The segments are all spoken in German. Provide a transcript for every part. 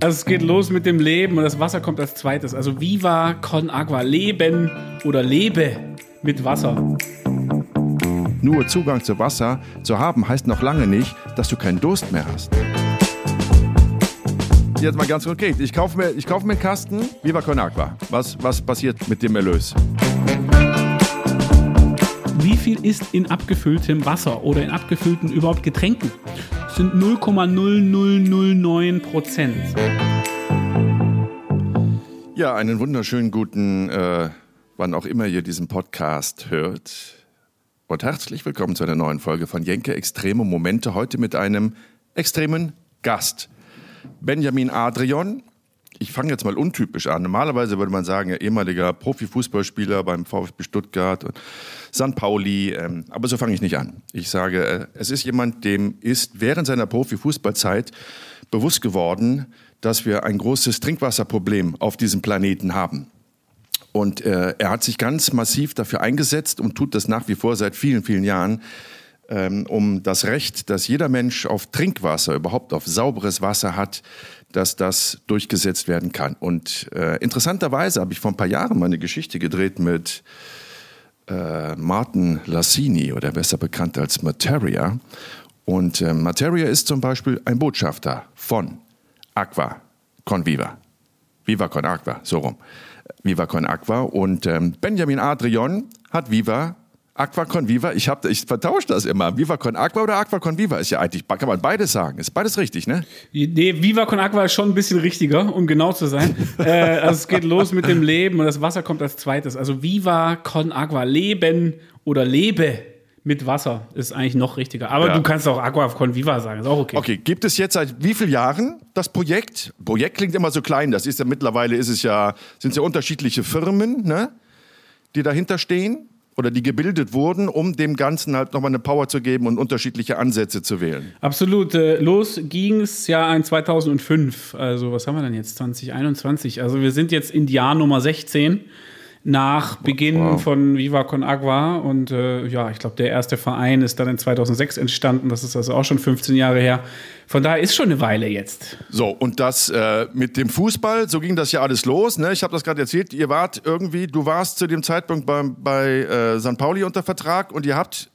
Also es geht los mit dem Leben und das Wasser kommt als zweites. Also Viva con Agua. Leben oder lebe mit Wasser. Nur Zugang zu Wasser zu haben heißt noch lange nicht, dass du keinen Durst mehr hast. Jetzt mal ganz konkret. Ich kaufe mir, ich kaufe mir einen Kasten Viva con Agua. Was, was passiert mit dem Erlös? Wie viel ist in abgefülltem Wasser oder in abgefüllten überhaupt Getränken? Sind 0,0009 Prozent. Ja, einen wunderschönen guten, äh, wann auch immer ihr diesen Podcast hört. Und herzlich willkommen zu einer neuen Folge von Jenke Extreme Momente. Heute mit einem extremen Gast. Benjamin Adrian. Ich fange jetzt mal untypisch an. Normalerweise würde man sagen, ehemaliger Profifußballspieler beim VfB Stuttgart und St. Pauli. Ähm, aber so fange ich nicht an. Ich sage, äh, es ist jemand, dem ist während seiner Profifußballzeit bewusst geworden, dass wir ein großes Trinkwasserproblem auf diesem Planeten haben. Und äh, er hat sich ganz massiv dafür eingesetzt und tut das nach wie vor seit vielen, vielen Jahren, ähm, um das Recht, dass jeder Mensch auf Trinkwasser, überhaupt auf sauberes Wasser hat, dass das durchgesetzt werden kann. Und äh, interessanterweise habe ich vor ein paar Jahren mal eine Geschichte gedreht mit äh, Martin Lassini oder besser bekannt als Materia. Und äh, Materia ist zum Beispiel ein Botschafter von Aqua con Viva. Viva con Aqua, so rum. Viva con Aqua. Und ähm, Benjamin Adrian hat Viva Aqua con Viva, ich, hab, ich vertausche das immer. Viva con Aqua oder Aqua con Viva ist ja eigentlich, kann man beides sagen. Ist beides richtig, ne? Nee, Viva con Aqua ist schon ein bisschen richtiger, um genau zu sein. äh, also es geht los mit dem Leben und das Wasser kommt als zweites. Also Viva con Aqua, Leben oder lebe mit Wasser ist eigentlich noch richtiger. Aber ja. du kannst auch Aqua con Viva sagen, ist auch okay. Okay, gibt es jetzt seit wie vielen Jahren das Projekt? Projekt klingt immer so klein, das ist ja mittlerweile ist es ja, sind es ja unterschiedliche Firmen, ne? die dahinter stehen oder die gebildet wurden, um dem Ganzen halt nochmal eine Power zu geben und unterschiedliche Ansätze zu wählen. Absolut. Äh, los ging es ja in 2005. Also was haben wir denn jetzt? 2021. Also wir sind jetzt in Jahr Nummer 16 nach Beginn wow. von Viva Con Agua. Und äh, ja, ich glaube, der erste Verein ist dann in 2006 entstanden. Das ist also auch schon 15 Jahre her. Von daher ist schon eine Weile jetzt. So, und das äh, mit dem Fußball, so ging das ja alles los. Ne? Ich habe das gerade erzählt. Ihr wart irgendwie, du warst zu dem Zeitpunkt bei, bei äh, St. Pauli unter Vertrag und ihr habt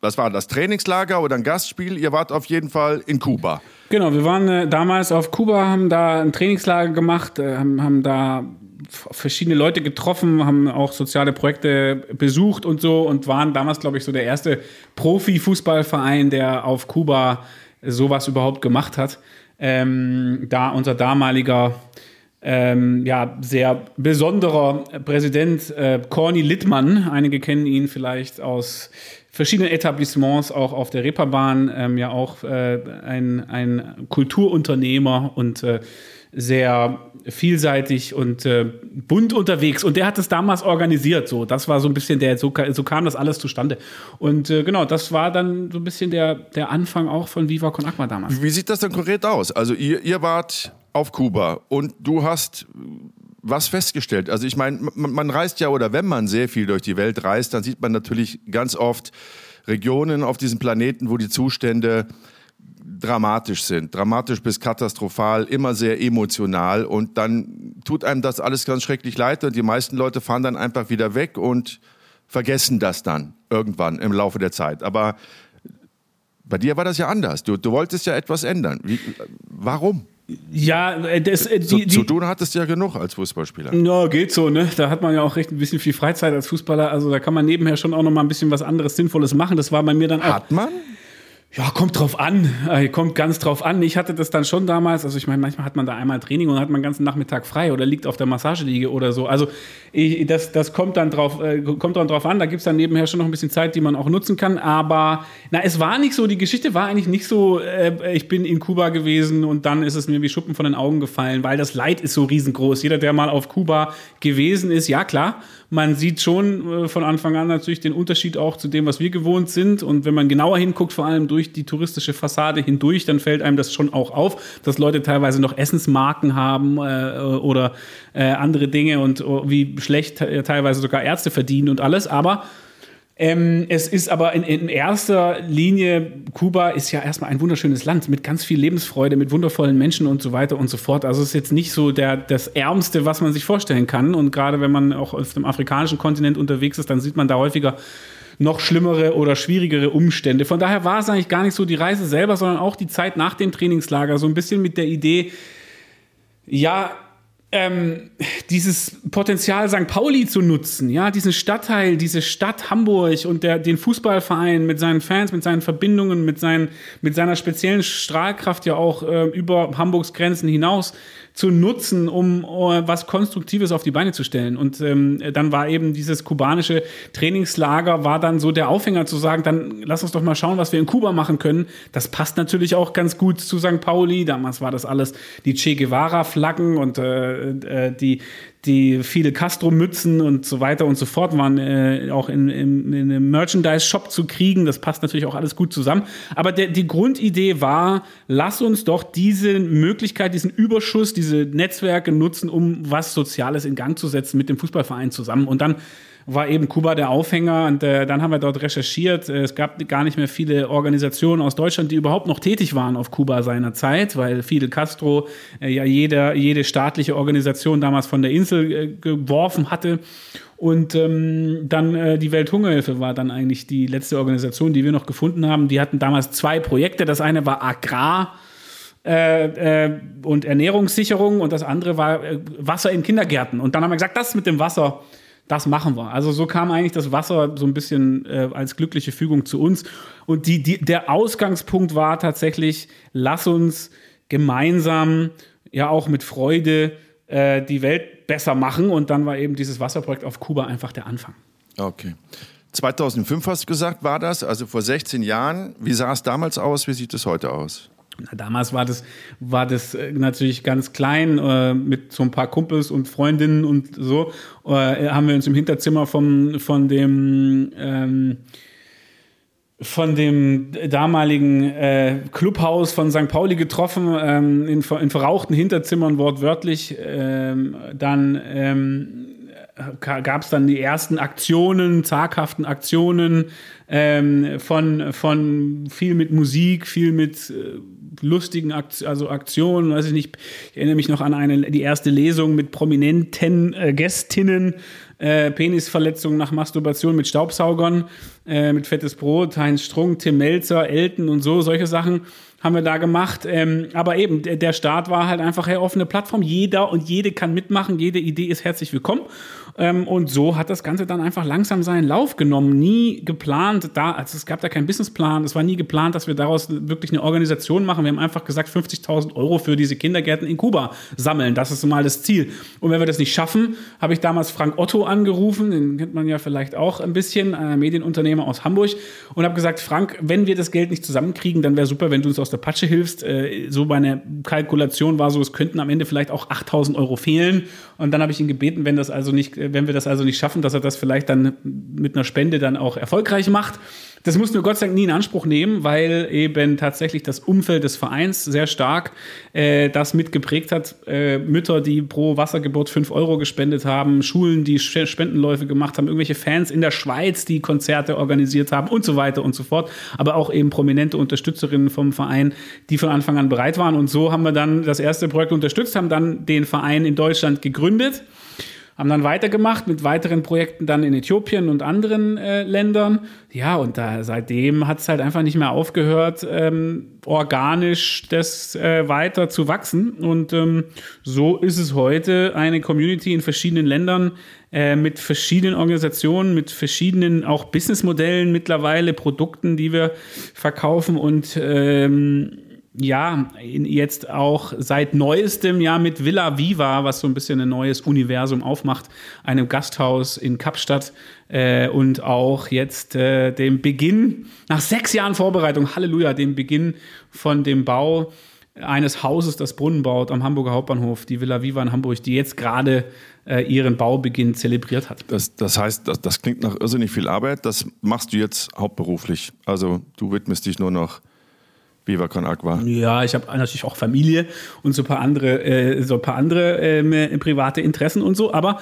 was war das Trainingslager oder ein Gastspiel? Ihr wart auf jeden Fall in Kuba. Genau, wir waren äh, damals auf Kuba, haben da ein Trainingslager gemacht, äh, haben, haben da verschiedene Leute getroffen, haben auch soziale Projekte besucht und so und waren damals, glaube ich, so der erste Profi-Fußballverein, der auf Kuba sowas überhaupt gemacht hat. Ähm, da unser damaliger ähm, ja, sehr besonderer Präsident äh, Corny Littmann, einige kennen ihn vielleicht aus verschiedenen Etablissements, auch auf der Reeperbahn, ähm, ja auch äh, ein, ein Kulturunternehmer und äh, sehr vielseitig und äh, bunt unterwegs. Und der hat es damals organisiert. So, das war so ein bisschen der, so, so kam das alles zustande. Und äh, genau, das war dann so ein bisschen der, der Anfang auch von Viva Con Aqua damals. Wie sieht das denn konkret aus? Also ihr, ihr wart auf Kuba und du hast was festgestellt. Also ich meine, man, man reist ja oder wenn man sehr viel durch die Welt reist, dann sieht man natürlich ganz oft Regionen auf diesem Planeten, wo die Zustände dramatisch sind, dramatisch bis katastrophal, immer sehr emotional und dann tut einem das alles ganz schrecklich leid und die meisten Leute fahren dann einfach wieder weg und vergessen das dann irgendwann im Laufe der Zeit. Aber bei dir war das ja anders. Du, du wolltest ja etwas ändern. Wie, warum? Ja, äh, das, äh, die, zu, zu tun hattest du ja genug als Fußballspieler. Ja, geht so, ne? Da hat man ja auch recht ein bisschen viel Freizeit als Fußballer. Also da kann man nebenher schon auch noch mal ein bisschen was anderes Sinnvolles machen. Das war bei mir dann auch. Hat man? Ja, kommt drauf an. Äh, kommt ganz drauf an. Ich hatte das dann schon damals. Also ich meine, manchmal hat man da einmal Training und hat man den ganzen Nachmittag frei oder liegt auf der Massageliege oder so. Also ich, das, das kommt dann drauf, äh, kommt dann drauf an. Da gibt's dann nebenher schon noch ein bisschen Zeit, die man auch nutzen kann. Aber na, es war nicht so, die Geschichte war eigentlich nicht so, äh, ich bin in Kuba gewesen und dann ist es mir wie Schuppen von den Augen gefallen, weil das Leid ist so riesengroß. Jeder, der mal auf Kuba gewesen ist, ja klar, man sieht schon äh, von Anfang an natürlich den Unterschied auch zu dem, was wir gewohnt sind. Und wenn man genauer hinguckt, vor allem durch die touristische Fassade hindurch, dann fällt einem das schon auch auf, dass Leute teilweise noch Essensmarken haben äh, oder äh, andere Dinge und oh, wie schlecht teilweise sogar Ärzte verdienen und alles. Aber Ähm, es ist aber in, in, erster Linie, Kuba ist ja erstmal ein wunderschönes Land mit ganz viel Lebensfreude, mit wundervollen Menschen und so weiter und so fort. Also es ist jetzt nicht so der, das Ärmste, was man sich vorstellen kann. Und gerade wenn man auch auf dem afrikanischen Kontinent unterwegs ist, dann sieht man da häufiger noch schlimmere oder schwierigere Umstände. Von daher war es eigentlich gar nicht so die Reise selber, sondern auch die Zeit nach dem Trainingslager. So ein bisschen mit der Idee, ja, ähm, dieses Potenzial St. Pauli zu nutzen, ja, diesen Stadtteil, diese Stadt Hamburg und der, den Fußballverein mit seinen Fans, mit seinen Verbindungen, mit, seinen, mit seiner speziellen Strahlkraft ja auch äh, über Hamburgs Grenzen hinaus zu nutzen, um uh, was Konstruktives auf die Beine zu stellen. Und ähm, dann war eben dieses kubanische Trainingslager, war dann so der Aufhänger zu sagen, dann lass uns doch mal schauen, was wir in Kuba machen können. Das passt natürlich auch ganz gut zu St. Pauli. Damals war das alles die Che Guevara-Flaggen und äh, äh, die, die viele Castro-Mützen und so weiter und so fort waren äh, auch in, in, in einem Merchandise-Shop zu kriegen. Das passt natürlich auch alles gut zusammen. Aber der, die Grundidee war, lass uns doch diese Möglichkeit, diesen Überschuss, diese Netzwerke nutzen, um was Soziales in Gang zu setzen mit dem Fußballverein zusammen. Und dann war eben Kuba der Aufhänger und äh, dann haben wir dort recherchiert. Äh, es gab gar nicht mehr viele Organisationen aus Deutschland, die überhaupt noch tätig waren auf Kuba seiner Zeit, weil Fidel Castro äh, ja jeder, jede staatliche Organisation damals von der Insel äh, geworfen hatte. Und ähm, dann äh, die Welthungerhilfe war dann eigentlich die letzte Organisation, die wir noch gefunden haben. Die hatten damals zwei Projekte. Das eine war Agrar. Äh, äh, und Ernährungssicherung und das andere war äh, Wasser in Kindergärten. Und dann haben wir gesagt, das mit dem Wasser, das machen wir. Also so kam eigentlich das Wasser so ein bisschen äh, als glückliche Fügung zu uns. Und die, die, der Ausgangspunkt war tatsächlich, lass uns gemeinsam, ja auch mit Freude, äh, die Welt besser machen. Und dann war eben dieses Wasserprojekt auf Kuba einfach der Anfang. Okay. 2005 hast du gesagt, war das, also vor 16 Jahren. Wie sah es damals aus? Wie sieht es heute aus? Na, damals war das, war das äh, natürlich ganz klein äh, mit so ein paar Kumpels und Freundinnen und so. Äh, haben wir uns im Hinterzimmer vom, von dem ähm, von dem damaligen äh, Clubhaus von St. Pauli getroffen, ähm, in, in verrauchten Hinterzimmern wortwörtlich. Ähm, dann ähm, gab es dann die ersten Aktionen, zaghaften Aktionen ähm, von, von viel mit Musik, viel mit äh, lustigen Akt also Aktionen, weiß ich nicht. Ich erinnere mich noch an eine, die erste Lesung mit prominenten äh, Gästinnen, äh, Penisverletzungen nach Masturbation mit Staubsaugern, äh, mit fettes Brot, Heinz Strunk, Tim Melzer, Elton und so, solche Sachen haben wir da gemacht. Ähm, aber eben, der, Start war halt einfach eine offene Plattform. Jeder und jede kann mitmachen, jede Idee ist herzlich willkommen. Ähm, und so hat das Ganze dann einfach langsam seinen Lauf genommen. Nie geplant, da, also es gab da keinen Businessplan, es war nie geplant, dass wir daraus wirklich eine Organisation machen. Wir haben einfach gesagt, 50.000 Euro für diese Kindergärten in Kuba sammeln. Das ist mal das Ziel. Und wenn wir das nicht schaffen, habe ich damals Frank Otto angerufen, den kennt man ja vielleicht auch ein bisschen, ein Medienunternehmer aus Hamburg, und habe gesagt, Frank, wenn wir das Geld nicht zusammenkriegen, dann wäre super, wenn du uns aus der Patsche hilfst. Äh, so meine Kalkulation war so, es könnten am Ende vielleicht auch 8.000 Euro fehlen. Und dann habe ich ihn gebeten, wenn das also nicht wenn wir das also nicht schaffen, dass er das vielleicht dann mit einer Spende dann auch erfolgreich macht. Das mussten wir Gott sei Dank nie in Anspruch nehmen, weil eben tatsächlich das Umfeld des Vereins sehr stark äh, das mitgeprägt hat. Äh, Mütter, die pro Wassergeburt 5 Euro gespendet haben, Schulen, die Spendenläufe gemacht haben, irgendwelche Fans in der Schweiz, die Konzerte organisiert haben und so weiter und so fort. Aber auch eben prominente Unterstützerinnen vom Verein, die von Anfang an bereit waren. Und so haben wir dann das erste Projekt unterstützt, haben dann den Verein in Deutschland gegründet haben dann weitergemacht mit weiteren Projekten dann in Äthiopien und anderen äh, Ländern. Ja, und da seitdem hat es halt einfach nicht mehr aufgehört, ähm, organisch das äh, weiter zu wachsen. Und ähm, so ist es heute eine Community in verschiedenen Ländern äh, mit verschiedenen Organisationen, mit verschiedenen auch Businessmodellen mittlerweile, Produkten, die wir verkaufen und ähm, ja, jetzt auch seit neuestem Jahr mit Villa Viva, was so ein bisschen ein neues Universum aufmacht, einem Gasthaus in Kapstadt äh, und auch jetzt äh, dem Beginn, nach sechs Jahren Vorbereitung, Halleluja, dem Beginn von dem Bau eines Hauses, das Brunnen baut am Hamburger Hauptbahnhof, die Villa Viva in Hamburg, die jetzt gerade äh, ihren Baubeginn zelebriert hat. Das, das heißt, das, das klingt nach irrsinnig viel Arbeit. Das machst du jetzt hauptberuflich. Also du widmest dich nur noch Viva Con Agua. Ja, ich habe natürlich auch Familie und so ein paar andere, äh, so ein paar andere äh, private Interessen und so, aber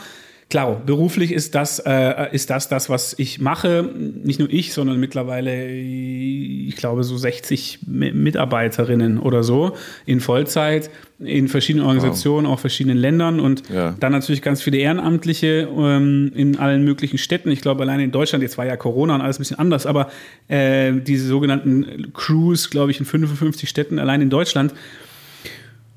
Klar, beruflich ist das, äh, ist das das, was ich mache. Nicht nur ich, sondern mittlerweile, ich glaube, so 60 Mitarbeiterinnen oder so in Vollzeit in verschiedenen Organisationen, wow. auch verschiedenen Ländern und ja. dann natürlich ganz viele Ehrenamtliche ähm, in allen möglichen Städten. Ich glaube, allein in Deutschland, jetzt war ja Corona und alles ein bisschen anders, aber äh, diese sogenannten Crews, glaube ich, in 55 Städten allein in Deutschland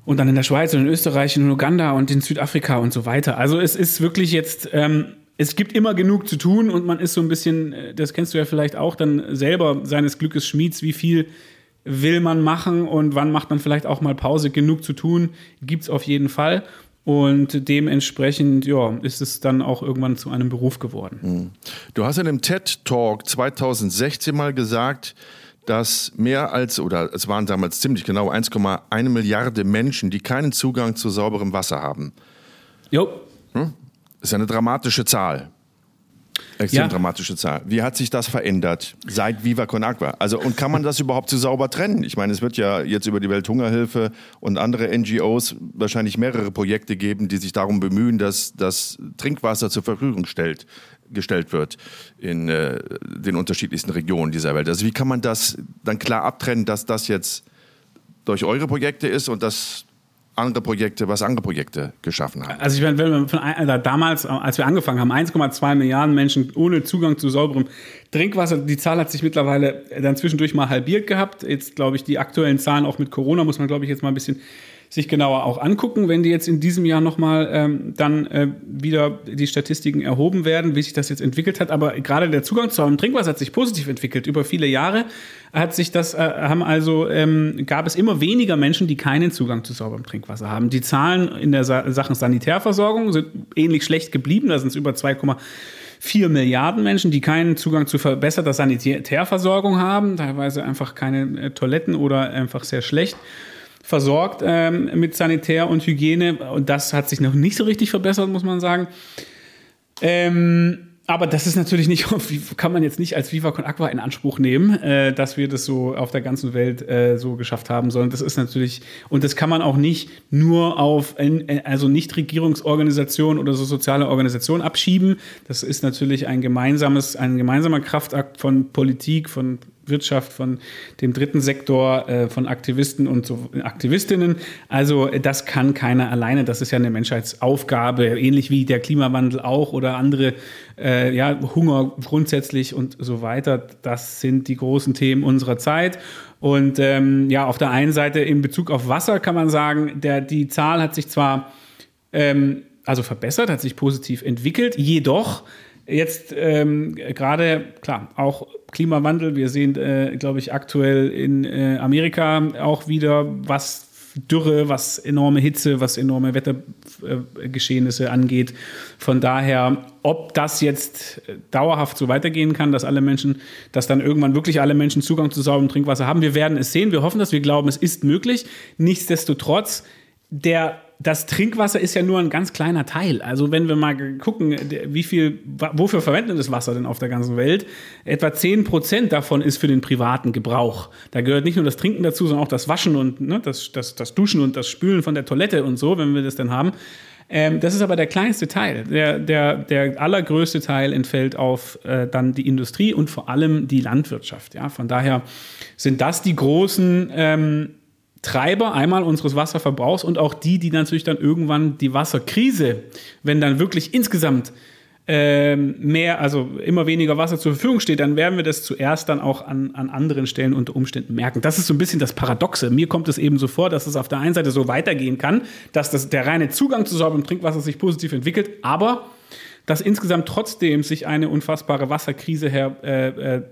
und dann in der Schweiz und in Österreich und in Uganda und in Südafrika und so weiter. Also es ist wirklich jetzt, ähm, es gibt immer genug zu tun und man ist so ein bisschen, äh, das kennst du ja vielleicht auch dann selber seines Glückes Schmieds, wie viel will man machen und wann macht man vielleicht auch mal Pause. Genug zu tun gibt es auf jeden Fall. Und dementsprechend, ja, ist es dann auch irgendwann zu einem Beruf geworden. Hm. Du hast in einem TED Talk 2016 mal gesagt, dass mehr als, oder es waren damals ziemlich genau 1,1 Milliarde Menschen, die keinen Zugang zu sauberem Wasser haben. Jo. Hm? Das ist eine dramatische Zahl. Extrem ja. dramatische Zahl. Wie hat sich das verändert seit Viva Con Agua? Also, und kann man das überhaupt so sauber trennen? Ich meine, es wird ja jetzt über die Welthungerhilfe und andere NGOs wahrscheinlich mehrere Projekte geben, die sich darum bemühen, dass das Trinkwasser zur Verfügung stellt gestellt wird in äh, den unterschiedlichsten Regionen dieser Welt. Also wie kann man das dann klar abtrennen, dass das jetzt durch eure Projekte ist und das andere Projekte, was andere Projekte geschaffen haben. Also ich meine, wenn wir von also damals, als wir angefangen haben, 1,2 Milliarden Menschen ohne Zugang zu sauberem Trinkwasser, die Zahl hat sich mittlerweile dann zwischendurch mal halbiert gehabt. Jetzt glaube ich, die aktuellen Zahlen auch mit Corona muss man, glaube ich, jetzt mal ein bisschen sich genauer auch angucken, wenn die jetzt in diesem Jahr nochmal ähm, dann äh, wieder die Statistiken erhoben werden, wie sich das jetzt entwickelt hat. Aber gerade der Zugang zu sauberem Trinkwasser hat sich positiv entwickelt. Über viele Jahre hat sich das, äh, haben also, ähm, gab es immer weniger Menschen, die keinen Zugang zu sauberem Trinkwasser haben. Die Zahlen in der Sa Sachen Sanitärversorgung sind ähnlich schlecht geblieben. Da sind es über 2,4 Milliarden Menschen, die keinen Zugang zu verbesserter Sanitärversorgung haben, teilweise einfach keine äh, Toiletten oder einfach sehr schlecht versorgt ähm, mit Sanitär und Hygiene. Und das hat sich noch nicht so richtig verbessert, muss man sagen. Ähm, aber das ist natürlich nicht, kann man jetzt nicht als Viva Con Aqua in Anspruch nehmen, äh, dass wir das so auf der ganzen Welt äh, so geschafft haben, sondern das ist natürlich, und das kann man auch nicht nur auf, äh, also Nichtregierungsorganisationen oder so soziale Organisationen abschieben. Das ist natürlich ein gemeinsames, ein gemeinsamer Kraftakt von Politik, von Wirtschaft, von dem dritten Sektor, äh, von Aktivisten und so, Aktivistinnen. Also das kann keiner alleine. Das ist ja eine Menschheitsaufgabe, ähnlich wie der Klimawandel auch oder andere, äh, ja, Hunger grundsätzlich und so weiter. Das sind die großen Themen unserer Zeit. Und ähm, ja, auf der einen Seite in Bezug auf Wasser kann man sagen, der, die Zahl hat sich zwar ähm, also verbessert, hat sich positiv entwickelt, jedoch Jetzt ähm, gerade, klar, auch Klimawandel. Wir sehen, äh, glaube ich, aktuell in äh, Amerika auch wieder, was Dürre, was enorme Hitze, was enorme Wettergeschehnisse angeht. Von daher, ob das jetzt dauerhaft so weitergehen kann, dass alle Menschen, dass dann irgendwann wirklich alle Menschen Zugang zu sauberem Trinkwasser haben, wir werden es sehen. Wir hoffen das, wir glauben, es ist möglich. Nichtsdestotrotz, der das Trinkwasser ist ja nur ein ganz kleiner Teil. Also wenn wir mal gucken, wie viel, wofür verwendet das Wasser denn auf der ganzen Welt? Etwa 10 Prozent davon ist für den privaten Gebrauch. Da gehört nicht nur das Trinken dazu, sondern auch das Waschen und ne, das, das, das Duschen und das Spülen von der Toilette und so, wenn wir das denn haben. Ähm, das ist aber der kleinste Teil. Der, der, der allergrößte Teil entfällt auf äh, dann die Industrie und vor allem die Landwirtschaft. Ja? Von daher sind das die großen ähm, Treiber einmal unseres Wasserverbrauchs und auch die, die natürlich dann irgendwann die Wasserkrise, wenn dann wirklich insgesamt ähm, mehr, also immer weniger Wasser zur Verfügung steht, dann werden wir das zuerst dann auch an, an anderen Stellen unter Umständen merken. Das ist so ein bisschen das Paradoxe. Mir kommt es eben so vor, dass es auf der einen Seite so weitergehen kann, dass das, der reine Zugang zu sauberem Trinkwasser sich positiv entwickelt, aber dass insgesamt trotzdem sich eine unfassbare Wasserkrise her, äh, äh,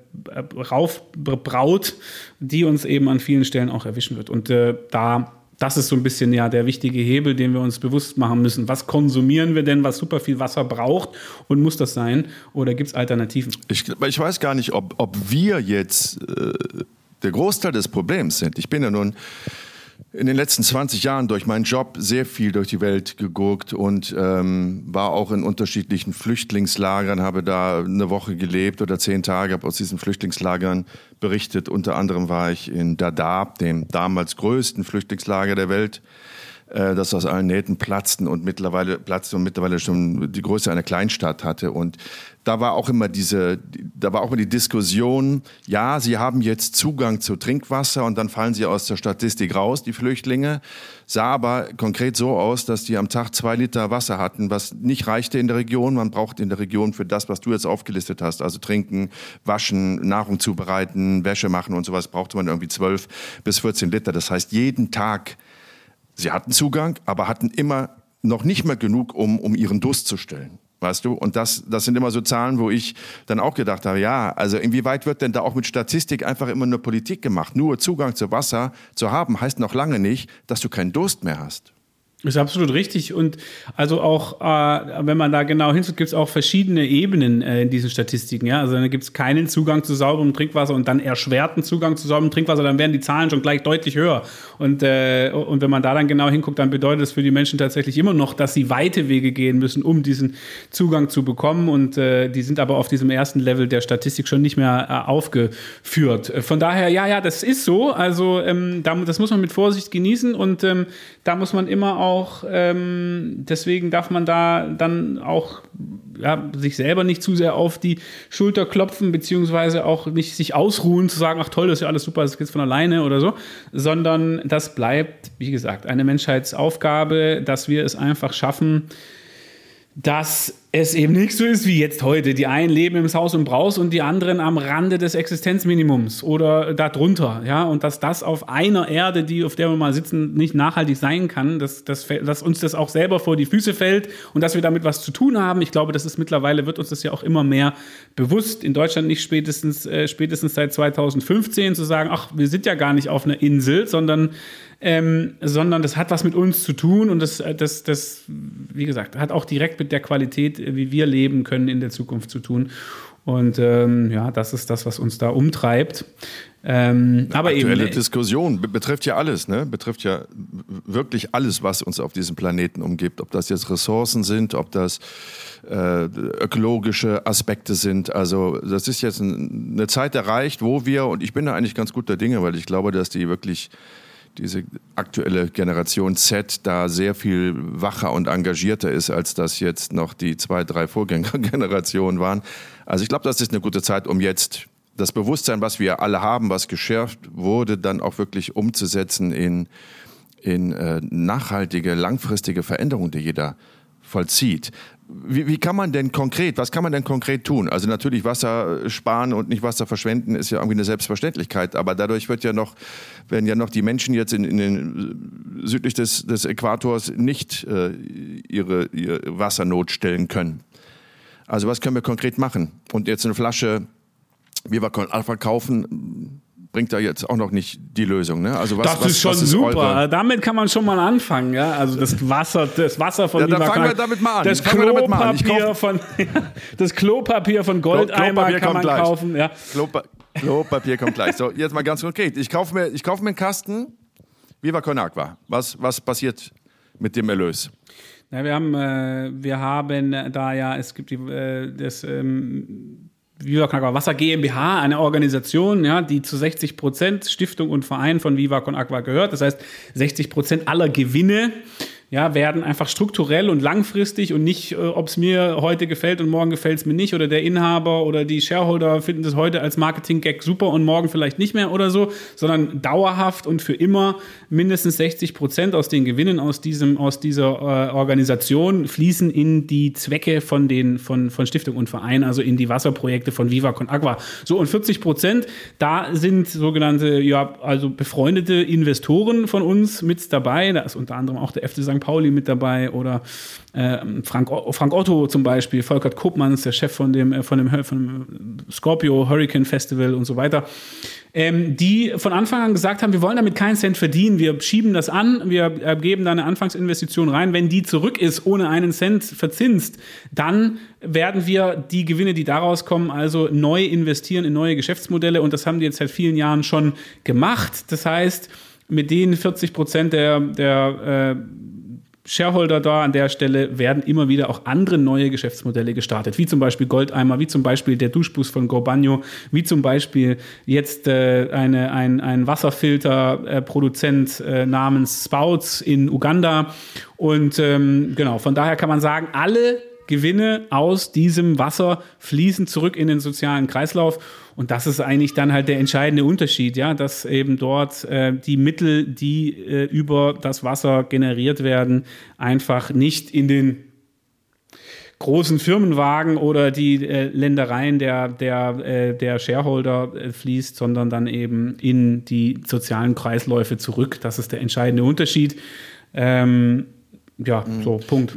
raufbraut, die uns eben an vielen Stellen auch erwischen wird. Und äh, da das ist so ein bisschen ja der wichtige Hebel, den wir uns bewusst machen müssen. Was konsumieren wir denn, was super viel Wasser braucht und muss das sein? Oder gibt es Alternativen? Ich, ich, weiß gar nicht, ob, ob wir jetzt äh, der Großteil des Problems sind. Ich bin ja nun in den letzten 20 Jahren durch meinen Job sehr viel durch die Welt gegurkt und ähm, war auch in unterschiedlichen Flüchtlingslagern, habe da eine Woche gelebt oder zehn Tage, habe aus diesen Flüchtlingslagern berichtet. Unter anderem war ich in Dadaab, dem damals größten Flüchtlingslager der Welt. äh, das aus allen Nähten platzten und mittlerweile platzte und mittlerweile schon die Größe einer Kleinstadt hatte. Und da war auch immer diese, da war auch immer die Diskussion, ja, sie haben jetzt Zugang zu Trinkwasser und dann fallen sie aus der Statistik raus, die Flüchtlinge. Sah aber konkret so aus, dass die am Tag zwei Liter Wasser hatten, was nicht reichte in der Region. Man braucht in der Region für das, was du jetzt aufgelistet hast, also trinken, waschen, Nahrung zubereiten, Wäsche machen und sowas, brauchte man irgendwie zwölf bis 14 Liter. Das heißt, jeden Tag, sie hatten Zugang, aber hatten immer noch nicht mehr genug, um, um ihren Durst zu stillen weißt du? Und das, das sind immer so Zahlen, wo ich dann auch gedacht habe, ja, also inwieweit wird denn da auch mit Statistik einfach immer nur Politik gemacht? Nur Zugang zu Wasser zu haben, heißt noch lange nicht, dass du keinen Durst mehr hast. Ist absolut richtig. Und also auch, äh, wenn man da genau hinschaut, gibt es auch verschiedene Ebenen äh, in diesen Statistiken. Ja? Also dann gibt es keinen Zugang zu sauberem Trinkwasser und dann erschwerten Zugang zu sauberem Trinkwasser, dann werden die Zahlen schon gleich deutlich höher. Und, äh, und wenn man da dann genau hinguckt, dann bedeutet das für die Menschen tatsächlich immer noch, dass sie weite Wege gehen müssen, um diesen Zugang zu bekommen. Und äh, die sind aber auf diesem ersten Level der Statistik schon nicht mehr äh, aufgeführt. Von daher, ja, ja, das ist so. Also ähm, das muss man mit Vorsicht genießen und ähm, da muss man immer auch auch, ähm, deswegen darf man da dann auch ja, sich selber nicht zu sehr auf die Schulter klopfen, beziehungsweise auch nicht sich ausruhen, zu sagen, ach toll, das ist ja alles super, das geht von alleine oder so, sondern das bleibt, wie gesagt, eine Menschheitsaufgabe, dass wir es einfach schaffen, dass es eben nicht so ist wie jetzt heute. Die einen leben im Haus und Braus und die anderen am Rande des Existenzminimums oder darunter. Ja, und dass das auf einer Erde, die, auf der wir mal sitzen, nicht nachhaltig sein kann, dass, dass, dass uns das auch selber vor die Füße fällt und dass wir damit was zu tun haben. Ich glaube, das ist mittlerweile, wird uns das ja auch immer mehr bewusst. In Deutschland nicht spätestens, äh, spätestens seit 2015 zu sagen, ach, wir sind ja gar nicht auf einer Insel, sondern ähm, sondern das hat was mit uns zu tun und das, äh, das, das, wie gesagt, hat auch direkt mit der Qualität, wie wir leben können, in der Zukunft zu tun. Und ähm, ja, das ist das, was uns da umtreibt. Ähm, aber Aktuelle eben, äh, Diskussion betrifft ja alles, ne? betrifft ja wirklich alles, was uns auf diesem Planeten umgibt. Ob das jetzt Ressourcen sind, ob das äh, ökologische Aspekte sind. Also das ist jetzt ein, eine Zeit erreicht, wo wir, und ich bin da eigentlich ganz guter Dinge, weil ich glaube, dass die wirklich diese aktuelle Generation Z da sehr viel wacher und engagierter ist, als das jetzt noch die zwei, drei Vorgängergenerationen waren. Also ich glaube, das ist eine gute Zeit, um jetzt das Bewusstsein, was wir alle haben, was geschärft wurde, dann auch wirklich umzusetzen in, in äh, nachhaltige, langfristige Veränderungen, die jeder vollzieht. Wie, wie, kann man denn konkret, was kann man denn konkret tun? Also natürlich Wasser sparen und nicht Wasser verschwenden ist ja irgendwie eine Selbstverständlichkeit, aber dadurch wird ja noch, werden ja noch die Menschen jetzt in, in den, südlich des, des Äquators nicht äh, ihre, ihre Wassernot stellen können. Also was können wir konkret machen? Und jetzt eine Flasche Viva Alpha kaufen, bringt da jetzt auch noch nicht die Lösung. Ne? Also was, das was, ist schon ist super. Eure? Damit kann man schon mal anfangen. Ja? Also das Wasser, das Wasser von ja, dann fangen wir damit mal an. Das Klopapier von das Klopapier von Goldeimer kann man gleich. kaufen. Ja. Klopa Klopapier kommt gleich. So jetzt mal ganz konkret. Ich kaufe mir, ich kaufe mir einen Kasten. Viva Con Aqua. Was was passiert mit dem Erlös? Ja, wir haben, äh, wir haben da ja, es gibt die, äh, das ähm, Viva Con Aqua Wasser GmbH, eine Organisation, ja, die zu 60 Prozent Stiftung und Verein von Viva Con Aqua gehört. Das heißt, 60 Prozent aller Gewinne ja, werden einfach strukturell und langfristig und nicht, äh, ob es mir heute gefällt und morgen gefällt es mir nicht oder der Inhaber oder die Shareholder finden das heute als Marketing-Gag super und morgen vielleicht nicht mehr oder so, sondern dauerhaft und für immer mindestens 60 Prozent aus den Gewinnen aus, diesem, aus dieser äh, Organisation fließen in die Zwecke von, den, von, von Stiftung und Verein, also in die Wasserprojekte von Viva Con Agua. So, und 40 Prozent, da sind sogenannte, ja, also befreundete Investoren von uns mit dabei. Da ist unter anderem auch der FC St. Pauli mit dabei oder äh, Frank, Frank Otto zum Beispiel, Volkert Kopmann ist der Chef von dem, äh, von dem, von dem Scorpio Hurricane Festival und so weiter. Ähm, die von Anfang an gesagt haben, wir wollen damit keinen Cent verdienen, wir schieben das an, wir äh, geben da eine Anfangsinvestition rein. Wenn die zurück ist, ohne einen Cent verzinst, dann werden wir die Gewinne, die daraus kommen, also neu investieren in neue Geschäftsmodelle und das haben die jetzt seit vielen Jahren schon gemacht. Das heißt, mit den 40 Prozent der, der äh, Shareholder da an der Stelle werden immer wieder auch andere neue Geschäftsmodelle gestartet, wie zum Beispiel Goldeimer, wie zum Beispiel der Duschbus von Gorbagno, wie zum Beispiel jetzt äh, eine, ein, ein Wasserfilterproduzent äh, äh, namens Spouts in Uganda. Und ähm, genau, von daher kann man sagen, alle Gewinne aus diesem Wasser fließen zurück in den sozialen Kreislauf. Und das ist eigentlich dann halt der entscheidende Unterschied, ja, dass eben dort äh, die Mittel, die äh, über das Wasser generiert werden, einfach nicht in den großen Firmenwagen oder die äh, Ländereien der, der, äh, der Shareholder äh, fließt, sondern dann eben in die sozialen Kreisläufe zurück. Das ist der entscheidende Unterschied. Ähm, ja, mhm. so, Punkt.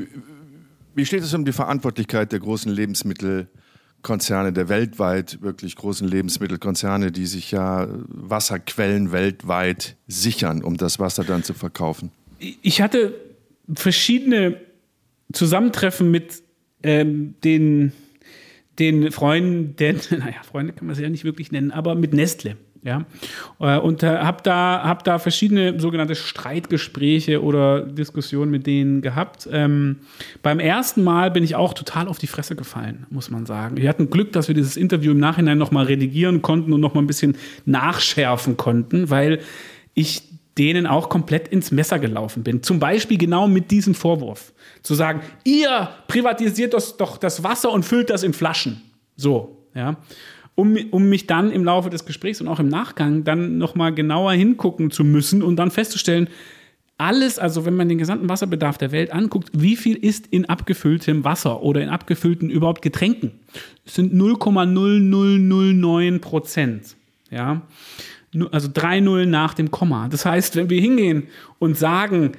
Wie steht es um die Verantwortlichkeit der großen Lebensmittelkonzerne, der weltweit wirklich großen Lebensmittelkonzerne, die sich ja Wasserquellen weltweit sichern, um das Wasser dann zu verkaufen? Ich hatte verschiedene Zusammentreffen mit ähm, den, den Freunden, naja, Freunde kann man sie ja nicht wirklich nennen, aber mit Nestle. Ja, äh, und äh, habe da, hab da verschiedene sogenannte Streitgespräche oder Diskussionen mit denen gehabt. Ähm, beim ersten Mal bin ich auch total auf die Fresse gefallen, muss man sagen. Wir hatten Glück, dass wir dieses Interview im Nachhinein nochmal redigieren konnten und nochmal ein bisschen nachschärfen konnten, weil ich denen auch komplett ins Messer gelaufen bin. Zum Beispiel genau mit diesem Vorwurf. Zu sagen, ihr privatisiert das, doch das Wasser und füllt das in Flaschen. So, ja um, um mich dann im Laufe des Gesprächs und auch im Nachgang dann nochmal genauer hingucken zu müssen und dann festzustellen, alles, also wenn man den gesamten Wasserbedarf der Welt anguckt, wie viel ist in abgefülltem Wasser oder in abgefüllten überhaupt Getränken? Es sind 0,0009 Prozent. Ja, also drei Nullen nach dem Komma. Das heißt, wenn wir hingehen und sagen,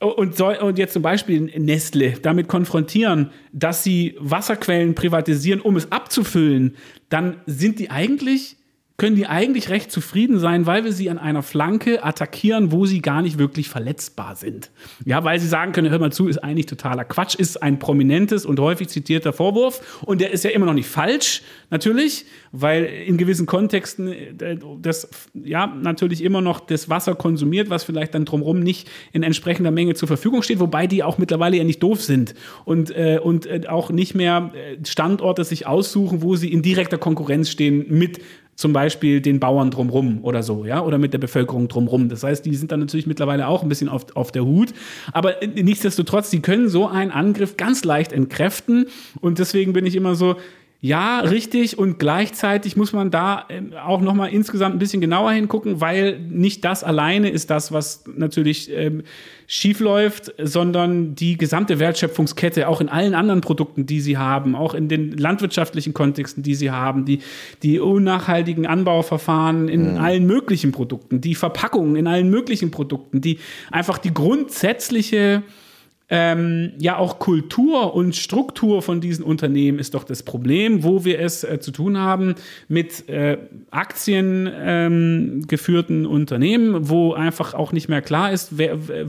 und, soll, und jetzt zum Beispiel Nestle damit konfrontieren, dass sie Wasserquellen privatisieren, um es abzufüllen, dann sind die eigentlich können die eigentlich recht zufrieden sein, weil wir sie an einer Flanke attackieren, wo sie gar nicht wirklich verletzbar sind. Ja, weil sie sagen können, hör mal zu, ist eigentlich totaler Quatsch, ist ein prominentes und häufig zitierter Vorwurf und der ist ja immer noch nicht falsch, natürlich, weil in gewissen Kontexten äh, das ja natürlich immer noch das Wasser konsumiert, was vielleicht dann drumherum nicht in entsprechender Menge zur Verfügung steht, wobei die auch mittlerweile ja nicht doof sind und, äh, und äh, auch nicht mehr äh, Standorte sich aussuchen, wo sie in direkter Konkurrenz stehen mit zum Beispiel den Bauern drumrum oder so, ja, oder mit der Bevölkerung drumrum. Das heißt, die sind dann natürlich mittlerweile auch ein bisschen auf, auf der Hut. Aber nichtsdestotrotz, die können so einen Angriff ganz leicht entkräften. Und deswegen bin ich immer so, ja, richtig. Und gleichzeitig muss man da ähm, auch noch mal insgesamt ein bisschen genauer hingucken, weil nicht das alleine ist das, was natürlich ähm, schief läuft, sondern die gesamte Wertschöpfungskette, auch in allen anderen Produkten, die sie haben, auch in den landwirtschaftlichen Kontexten, die sie haben, die, die unnachhaltigen Anbauverfahren in mhm. allen möglichen Produkten, die Verpackungen in allen möglichen Produkten, die einfach die grundsätzliche ähm, ja auch Kultur und Struktur von diesen Unternehmen ist doch das Problem, wo wir es äh, zu tun haben mit äh, Aktien ähm, Unternehmen, wo einfach auch nicht mehr klar ist, wer, wer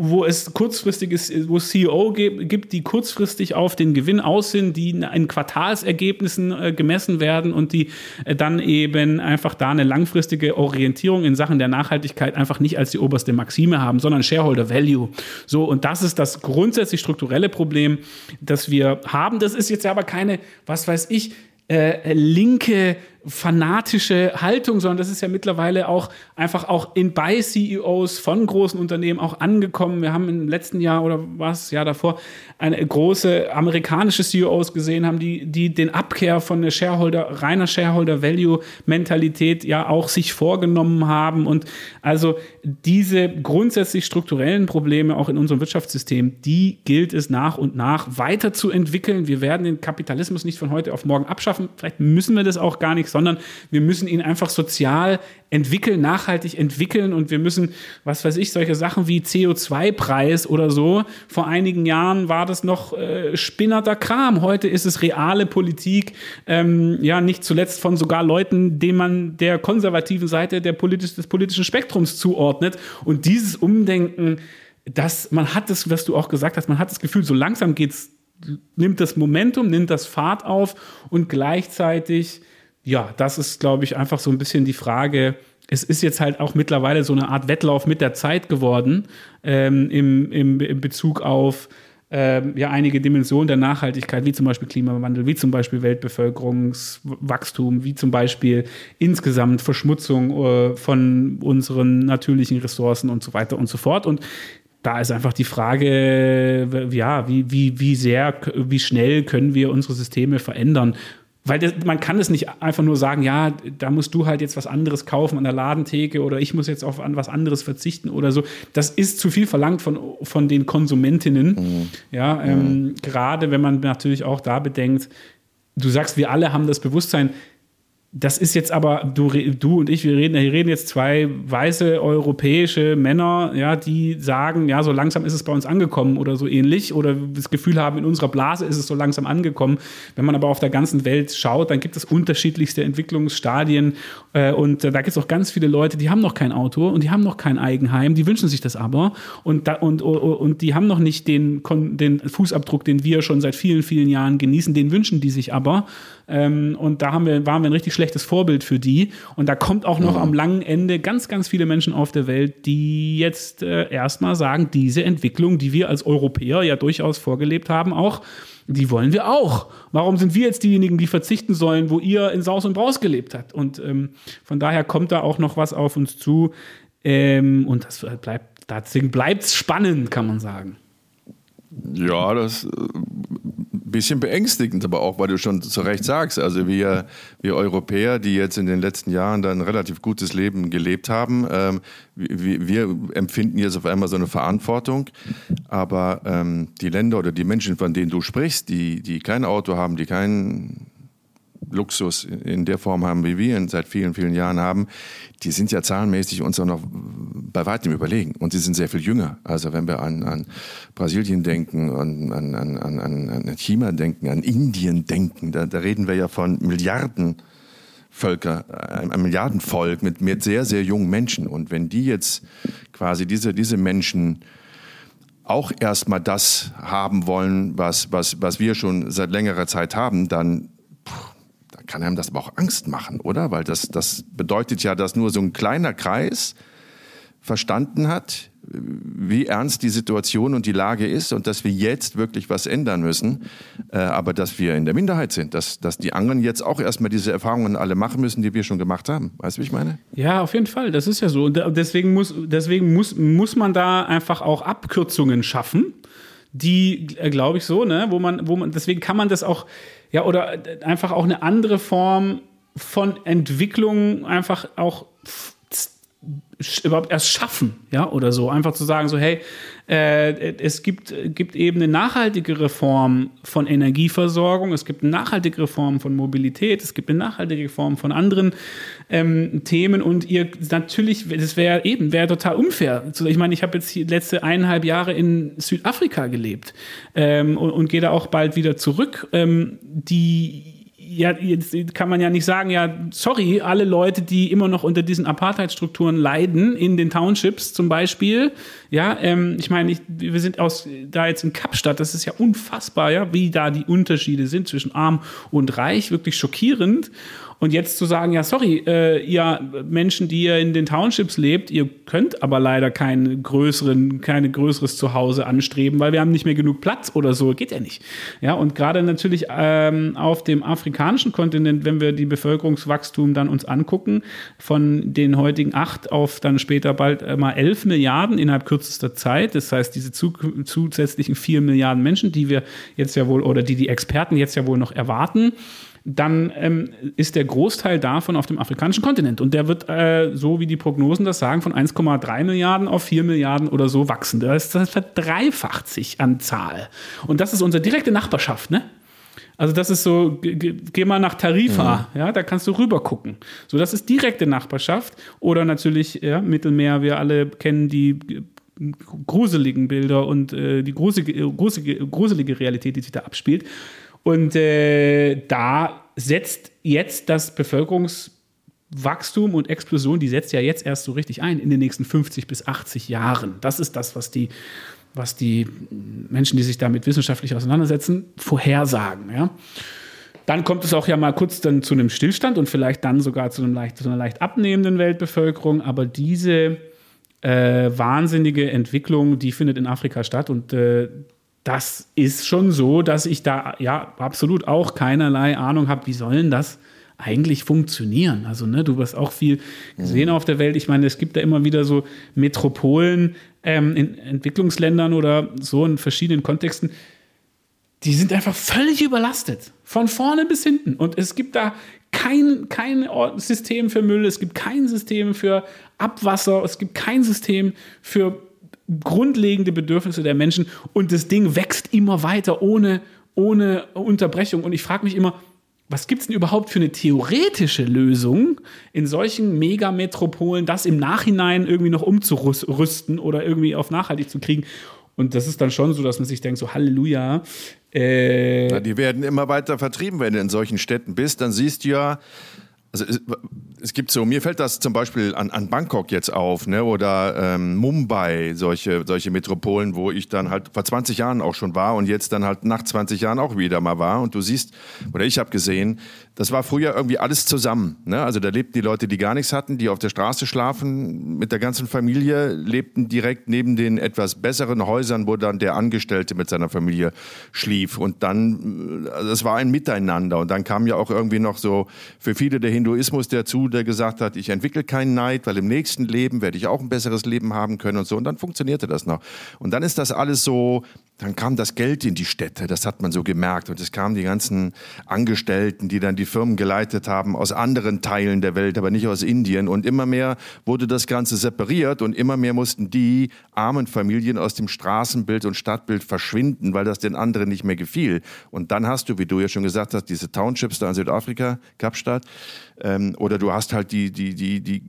wo es kurzfristiges, wo es CEO gibt, die kurzfristig auf den Gewinn aus sind, die in Quartalsergebnissen äh, gemessen werden und die äh, dann eben einfach da eine langfristige Orientierung in Sachen der Nachhaltigkeit einfach nicht als die oberste Maxime haben, sondern Shareholder Value. So, und das ist das grundsätzlich strukturelle Problem, das wir haben. Das ist jetzt aber keine, was weiß ich, äh, linke fanatische Haltung, sondern das ist ja mittlerweile auch einfach auch in bei CEOs von großen Unternehmen auch angekommen. Wir haben im letzten Jahr oder was Jahr davor eine große amerikanische CEOs gesehen haben, die die den Abkehr von der Shareholder reiner Shareholder Value Mentalität ja auch sich vorgenommen haben und also diese grundsätzlich strukturellen Probleme auch in unserem Wirtschaftssystem, die gilt es nach und nach weiterzuentwickeln. Wir werden den Kapitalismus nicht von heute auf morgen abschaffen. Vielleicht müssen wir das auch gar nicht sondern wir müssen ihn einfach sozial entwickeln, nachhaltig entwickeln und wir müssen, was weiß ich, solche Sachen wie CO2-Preis oder so. Vor einigen Jahren war das noch äh, spinnerter Kram. Heute ist es reale Politik, ähm, ja, nicht zuletzt von sogar Leuten, denen man der konservativen Seite der politisch, des politischen Spektrums zuordnet. Und dieses Umdenken, dass man hat es, was du auch gesagt hast, man hat das Gefühl, so langsam geht's nimmt das Momentum, nimmt das Fahrt auf und gleichzeitig ja, das ist, glaube ich, einfach so ein bisschen die Frage, es ist jetzt halt auch mittlerweile so eine Art Wettlauf mit der Zeit geworden ähm, im, im, im Bezug auf ähm, ja einige Dimensionen der Nachhaltigkeit, wie zum Beispiel Klimawandel, wie zum Beispiel Weltbevölkerungswachstum, wie zum Beispiel insgesamt Verschmutzung äh, von unseren natürlichen Ressourcen und so weiter und so fort. Und da ist einfach die Frage, ja, wie, wie, wie sehr, wie schnell können wir unsere Systeme verändern? Weil das, man kann es nicht einfach nur sagen, ja, da musst du halt jetzt was anderes kaufen an der Ladentheke oder ich muss jetzt auf an was anderes verzichten oder so. Das ist zu viel verlangt von, von den Konsumentinnen. Mhm. Ja, ähm, mhm. gerade wenn man natürlich auch da bedenkt, du sagst, wir alle haben das Bewusstsein, das ist jetzt aber, du, du und ich, wir reden, wir reden jetzt zwei weiße europäische Männer, ja, die sagen, ja, so langsam ist es bei uns angekommen oder so ähnlich oder das Gefühl haben, in unserer Blase ist es so langsam angekommen. Wenn man aber auf der ganzen Welt schaut, dann gibt es unterschiedlichste Entwicklungsstadien äh, und äh, da gibt es auch ganz viele Leute, die haben noch kein Auto und die haben noch kein Eigenheim, die wünschen sich das aber und, da, und, und die haben noch nicht den, den Fußabdruck, den wir schon seit vielen, vielen Jahren genießen, den wünschen die sich aber. Ähm, und da haben wir, waren wir ein richtig schlechtes Vorbild für die. Und da kommt auch noch mhm. am langen Ende ganz, ganz viele Menschen auf der Welt, die jetzt äh, erstmal sagen, diese Entwicklung, die wir als Europäer ja durchaus vorgelebt haben, auch, die wollen wir auch. Warum sind wir jetzt diejenigen, die verzichten sollen, wo ihr in Saus und Braus gelebt habt? Und ähm, von daher kommt da auch noch was auf uns zu. Ähm, und das bleibt, deswegen bleibt es spannend, kann man sagen. Ja, das äh, bisschen beängstigend, aber auch, weil du schon zu Recht sagst, also wir, wir Europäer, die jetzt in den letzten Jahren dann ein relativ gutes Leben gelebt haben, ähm, wir, wir, empfinden jetzt auf einmal so eine Verantwortung, aber ähm, die Länder oder die Menschen, von denen du sprichst, die, die kein Auto haben, die keinen Luxus in der Form haben, wie wir ihn seit vielen, vielen Jahren haben, die sind ja zahlenmäßig uns auch noch bei weitem überlegen. Und sie sind sehr viel jünger. Also wenn wir an, an Brasilien denken, an, an, an, an, China denken, an Indien denken, da, da reden wir ja von Milliarden Völker, ein, ein Milliardenvolk mit, mit sehr, sehr jungen Menschen. Und wenn die jetzt quasi diese, diese Menschen auch erstmal das haben wollen, was, was, was wir schon seit längerer Zeit haben, dann kann einem das aber auch Angst machen, oder? Weil das, das bedeutet ja, dass nur so ein kleiner Kreis verstanden hat, wie ernst die Situation und die Lage ist und dass wir jetzt wirklich was ändern müssen, äh, aber dass wir in der Minderheit sind, dass, dass die anderen jetzt auch erstmal diese Erfahrungen alle machen müssen, die wir schon gemacht haben. Weißt du, wie ich meine? Ja, auf jeden Fall, das ist ja so. Und deswegen muss, deswegen muss, muss man da einfach auch Abkürzungen schaffen, die, äh, glaube ich, so, ne, wo man, wo man, deswegen kann man das auch, ja, oder einfach auch eine andere Form von Entwicklung einfach auch überhaupt erst schaffen, ja, oder so. Einfach zu sagen, so, hey, äh, es gibt, gibt eben eine nachhaltigere Form von Energieversorgung, es gibt eine nachhaltigere Form von Mobilität, es gibt eine nachhaltige Form von anderen ähm, Themen und ihr natürlich, das wäre eben, wäre total unfair. Ich meine, ich habe jetzt die letzte eineinhalb Jahre in Südafrika gelebt ähm, und, und gehe da auch bald wieder zurück. Ähm, die ja, jetzt kann man ja nicht sagen, ja, sorry, alle Leute, die immer noch unter diesen Apartheidstrukturen leiden, in den Townships zum Beispiel, ja, ähm, ich meine, ich, wir sind aus, da jetzt in Kapstadt, das ist ja unfassbar, ja, wie da die Unterschiede sind zwischen arm und reich, wirklich schockierend. Und jetzt zu sagen, ja, sorry, äh, ihr Menschen, die ihr in den Townships lebt, ihr könnt aber leider kein größeren, keine größeres Zuhause anstreben, weil wir haben nicht mehr genug Platz oder so, geht ja nicht. Ja, und gerade natürlich ähm, auf dem afrikanischen Kontinent, wenn wir die Bevölkerungswachstum dann uns angucken, von den heutigen acht auf dann später bald äh, mal elf Milliarden innerhalb kürzester Zeit. Das heißt, diese zu, zusätzlichen vier Milliarden Menschen, die wir jetzt ja wohl oder die die Experten jetzt ja wohl noch erwarten, dann ähm, ist der Großteil davon auf dem afrikanischen Kontinent. Und der wird, äh, so wie die Prognosen das sagen, von 1,3 Milliarden auf 4 Milliarden oder so wachsen. Das, das verdreifacht sich an Zahl. Und das ist unsere direkte Nachbarschaft, ne? Also das ist so, geh mal nach Tarifa, mhm. ja, da kannst du rüber gucken. So, das ist direkte Nachbarschaft. Oder natürlich, ja, Mittelmeer, wir alle kennen die gruseligen Bilder und äh, die gruselige, gruselige, gruselige Realität, die sich da abspielt. Und äh, da setzt jetzt das Bevölkerungswachstum und Explosion, die setzt ja jetzt erst so richtig ein in den nächsten 50 bis 80 Jahren. Das ist das, was die, was die Menschen, die sich damit wissenschaftlich auseinandersetzen, vorhersagen. Ja? dann kommt es auch ja mal kurz dann zu einem Stillstand und vielleicht dann sogar zu, einem leicht, zu einer leicht abnehmenden Weltbevölkerung. Aber diese äh, wahnsinnige Entwicklung, die findet in Afrika statt und äh, das ist schon so, dass ich da ja absolut auch keinerlei Ahnung habe, wie sollen das eigentlich funktionieren. Also, ne, du hast auch viel gesehen mhm. auf der Welt. Ich meine, es gibt da immer wieder so Metropolen ähm, in Entwicklungsländern oder so in verschiedenen Kontexten. Die sind einfach völlig überlastet. Von vorne bis hinten. Und es gibt da kein, kein System für Müll, es gibt kein System für Abwasser, es gibt kein System für grundlegende Bedürfnisse der Menschen. Und das Ding wächst immer weiter ohne, ohne Unterbrechung. Und ich frage mich immer, was gibt es denn überhaupt für eine theoretische Lösung in solchen Megametropolen, das im Nachhinein irgendwie noch umzurüsten oder irgendwie auf nachhaltig zu kriegen? Und das ist dann schon so, dass man sich denkt, so Halleluja. Äh Na, die werden immer weiter vertrieben, wenn du in solchen Städten bist. Dann siehst du ja, also es, es, gibt so, mir fällt das zum Beispiel an, an Bangkok jetzt auf, ne, oder ähm, Mumbai, solche, solche Metropolen, wo ich dann halt vor 20 Jahren auch schon war und jetzt dann halt nach 20 Jahren auch wieder mal war. Und du siehst, oder ich habe gesehen, das war früher irgendwie alles zusammen. Ne? Also da lebten die Leute, die gar nichts hatten, die auf der Straße schlafen, mit der ganzen Familie, lebten direkt neben den etwas besseren Häusern, wo dann der Angestellte mit seiner Familie schlief. Und dann, also es war ein Miteinander. Und dann kam ja auch irgendwie noch so für viele der Hinduismus dazu, der gesagt hat, ich entwickle keinen Neid, weil im nächsten Leben werde ich auch ein besseres Leben haben können und so. Und dann funktionierte das noch. Und dann ist das alles so, dann kam das Geld in die Städte, das hat man so gemerkt. Und es kamen die ganzen Angestellten, die dann die Firmen geleitet haben aus anderen Teilen der Welt, aber nicht aus Indien. Und immer mehr wurde das Ganze separiert und immer mehr mussten die armen Familien aus dem Straßenbild und Stadtbild verschwinden, weil das den anderen nicht mehr gefiel. Und dann hast du, wie du ja schon gesagt hast, diese Townships da in Südafrika, Kapstadt, ähm, oder du hast halt die, die, die, die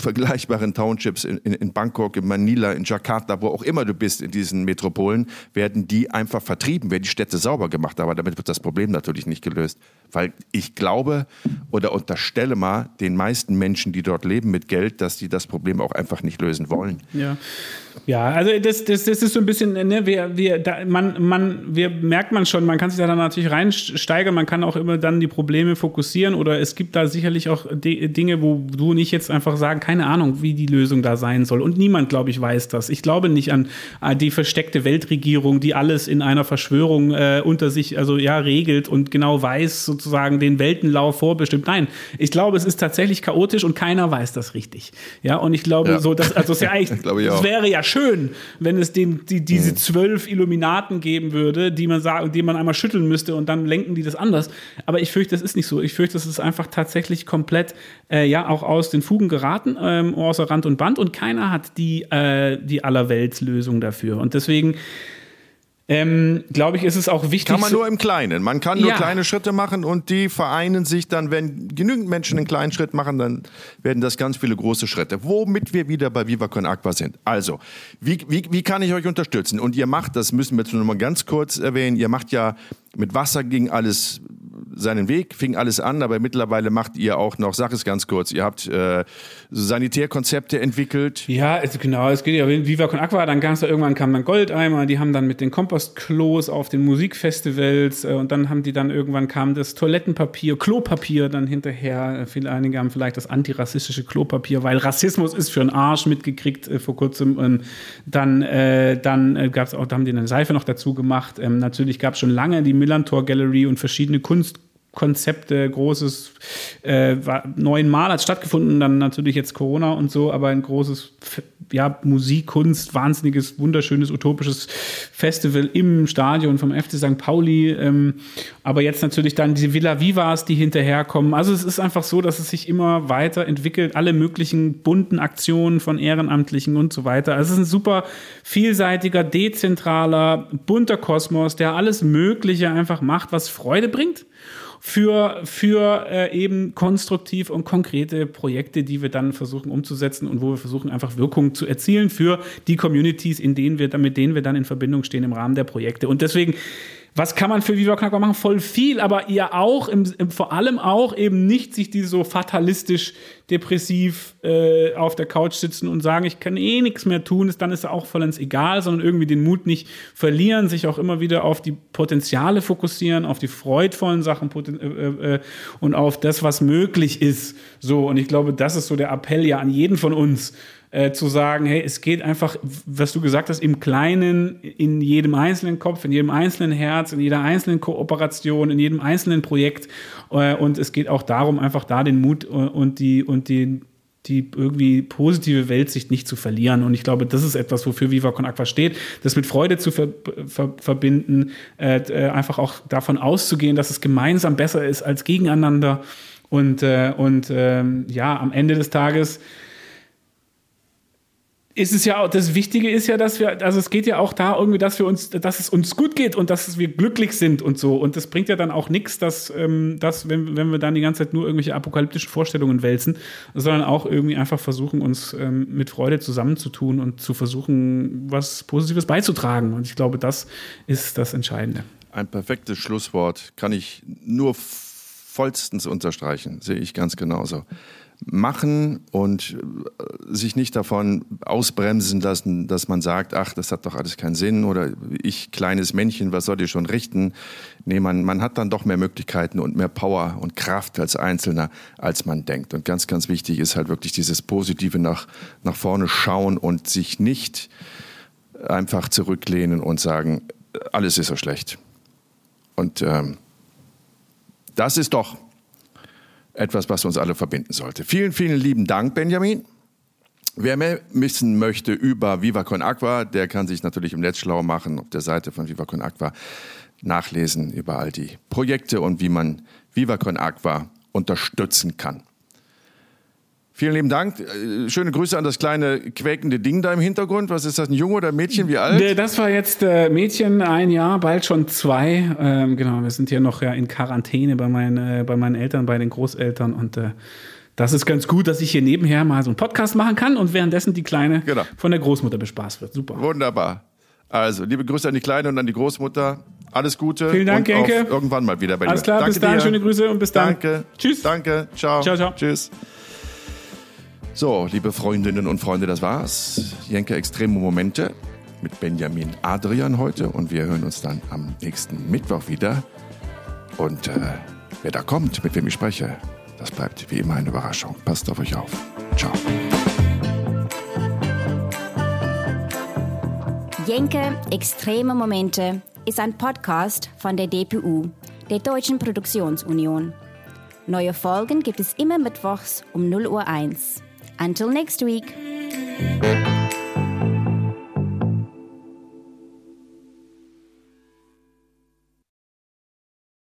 vergleichbaren Townships in, in, Bangkok, in Manila, in Jakarta, wo auch immer du bist in diesen Metropolen, werden die einfach vertrieben, werden die Städte sauber gemacht. Aber damit wird das Problem natürlich nicht gelöst. Weil ich glaube oder unterstelle mal den meisten Menschen, die dort leben mit Geld, dass die das Problem auch einfach nicht lösen wollen. Ja, ja also das, das, das ist so ein bisschen, ne, wir, wir, da, man, man, wir merkt man schon, man kann sich da dann natürlich reinsteigern, man kann auch immer dann die Probleme fokussieren oder es gibt da sicherlich auch Dinge, wo du nicht jetzt einfach sagen, keine Ahnung, wie die Lösung da sein soll. Und niemand, glaube ich, weiß das. Ich glaube nicht an äh, die versteckte Weltregierung, die alles in einer Verschwörung äh, unter sich, also ja, regelt und genau weiß, sozusagen den Weltenlauf vorbestimmt. Nein, ich glaube, es ist tatsächlich chaotisch und keiner weiß das richtig. Ja, und ich glaube, ja. so, dass, also es, ja eigentlich, es wäre ja schön, wenn es den, die, diese mhm. zwölf Illuminaten geben würde, die man die man einmal schütteln müsste und dann lenken die das anders. Aber ich fürchte, das ist nicht so. Ich fürchte, das ist einfach tatsächlich komplett, äh, ja, auch aus den Fugen geraten, ähm, außer Rand und Band und keiner hat die, äh, die Allerweltslösung dafür. Und deswegen ähm, glaube ich, ist es auch wichtig. Kann man nur im Kleinen. Man kann nur ja. kleine Schritte machen und die vereinen sich dann, wenn genügend Menschen einen kleinen Schritt machen, dann werden das ganz viele große Schritte. Womit wir wieder bei Viva Con Aqua sind. Also, wie, wie, wie kann ich euch unterstützen? Und ihr macht, das müssen wir jetzt nur mal ganz kurz erwähnen, ihr macht ja mit Wasser ging alles seinen Weg, fing alles an, aber mittlerweile macht ihr auch noch, sag es ganz kurz, ihr habt äh, Sanitärkonzepte entwickelt. Ja, also genau, es geht ja Viva Con Aqua, dann kam es irgendwann kam dann Goldeimer, die haben dann mit den Kompostklos auf den Musikfestivals äh, und dann haben die dann irgendwann kam das Toilettenpapier, Klopapier dann hinterher. Viele einige haben vielleicht das antirassistische Klopapier, weil Rassismus ist für einen Arsch mitgekriegt äh, vor kurzem. Und dann äh, dann äh, gab es auch, da haben die eine Seife noch dazu gemacht. Ähm, natürlich gab es schon lange die Millantor Gallery und verschiedene Kunst Konzepte, großes, äh, neunmal hat stattgefunden, dann natürlich jetzt Corona und so, aber ein großes, ja, Musik, Kunst, wahnsinniges, wunderschönes, utopisches Festival im Stadion vom FC St. Pauli, ähm, aber jetzt natürlich dann diese Villa Vivas, die hinterherkommen. Also es ist einfach so, dass es sich immer weiter entwickelt, alle möglichen bunten Aktionen von Ehrenamtlichen und so weiter. Also es ist ein super vielseitiger, dezentraler, bunter Kosmos, der alles Mögliche einfach macht, was Freude bringt für, für äh, eben konstruktiv und konkrete Projekte, die wir dann versuchen umzusetzen und wo wir versuchen, einfach Wirkung zu erzielen für die Communities, in denen wir, mit denen wir dann in Verbindung stehen im Rahmen der Projekte. Und deswegen was kann man für Viva Aqua machen? Voll viel, aber ihr auch, im, im, vor allem auch eben nicht sich die so fatalistisch depressiv äh, auf der Couch sitzen und sagen, ich kann eh nichts mehr tun, ist, dann ist auch vollends egal, sondern irgendwie den Mut nicht verlieren, sich auch immer wieder auf die Potenziale fokussieren, auf die freudvollen Sachen äh, äh, äh, und auf das, was möglich ist. So, und ich glaube, das ist so der Appell ja an jeden von uns, äh, zu sagen, hey, es geht einfach, was du gesagt hast, im Kleinen, in jedem einzelnen Kopf, in jedem einzelnen Herz, in jeder einzelnen Kooperation, in jedem einzelnen Projekt. Äh, und es geht auch darum, einfach da den Mut und die, und die, die irgendwie positive Weltsicht nicht zu verlieren. Und ich glaube, das ist etwas, wofür Viva Con Aqua steht, das mit Freude zu ver ver verbinden, äh, äh, einfach auch davon auszugehen, dass es gemeinsam besser ist als gegeneinander. Und, äh, und ähm, ja, am Ende des Tages ist es ja auch, das Wichtige ist ja, dass wir, also es geht ja auch da irgendwie, dass wir uns, dass es uns gut geht und dass wir glücklich sind und so. Und das bringt ja dann auch nichts, dass, ähm, dass wenn, wenn wir dann die ganze Zeit nur irgendwelche apokalyptischen Vorstellungen wälzen, sondern auch irgendwie einfach versuchen, uns ähm, mit Freude zusammenzutun und zu versuchen, was Positives beizutragen. Und ich glaube, das ist das Entscheidende. Ein perfektes Schlusswort kann ich nur vollstens unterstreichen, sehe ich ganz genauso machen und äh, sich nicht davon ausbremsen lassen, dass man sagt, ach, das hat doch alles keinen Sinn oder ich, kleines Männchen, was soll ich schon richten? Nee, man, man hat dann doch mehr Möglichkeiten und mehr Power und Kraft als Einzelner, als man denkt. Und ganz, ganz wichtig ist halt wirklich dieses Positive nach, nach vorne schauen und sich nicht einfach zurücklehnen und sagen, alles ist so schlecht. Und ähm, das ist doch etwas, was uns alle verbinden sollte. Vielen, vielen lieben Dank, Benjamin. Wer mehr wissen möchte über Viva Con Aqua, der kann sich natürlich im Netz schlau machen, auf der Seite von Viva Con Aqua nachlesen über all die Projekte und wie man Viva Con Aqua unterstützen kann. Vielen lieben Dank. Äh, schöne Grüße an das kleine quäkende Ding da im Hintergrund. Was ist das, ein Junge oder ein Mädchen? Wie alt? Das war jetzt äh, Mädchen, ein Jahr, bald schon zwei. Ähm, genau, wir sind hier noch ja, in Quarantäne bei meinen, äh, bei meinen Eltern, bei den Großeltern und äh, das ist ganz gut, dass ich hier nebenher mal so einen Podcast machen kann und währenddessen die Kleine genau. von der Großmutter bespaßt wird. Super. Wunderbar. Also, liebe Grüße an die Kleine und an die Großmutter. Alles Gute. Vielen Dank, Genke. Irgendwann mal wieder bei dir. Alles klar, Danke bis dann. Dir. Schöne Grüße und bis dann. Danke. Tschüss. Danke. Ciao. Ciao, ciao. Tschüss. So, liebe Freundinnen und Freunde, das war's. Jenke Extreme Momente mit Benjamin Adrian heute und wir hören uns dann am nächsten Mittwoch wieder. Und äh, wer da kommt, mit wem ich spreche, das bleibt wie immer eine Überraschung. Passt auf euch auf. Ciao. Jenke Extreme Momente ist ein Podcast von der DPU, der Deutschen Produktionsunion. Neue Folgen gibt es immer mittwochs um 0 Uhr 1. Until next week.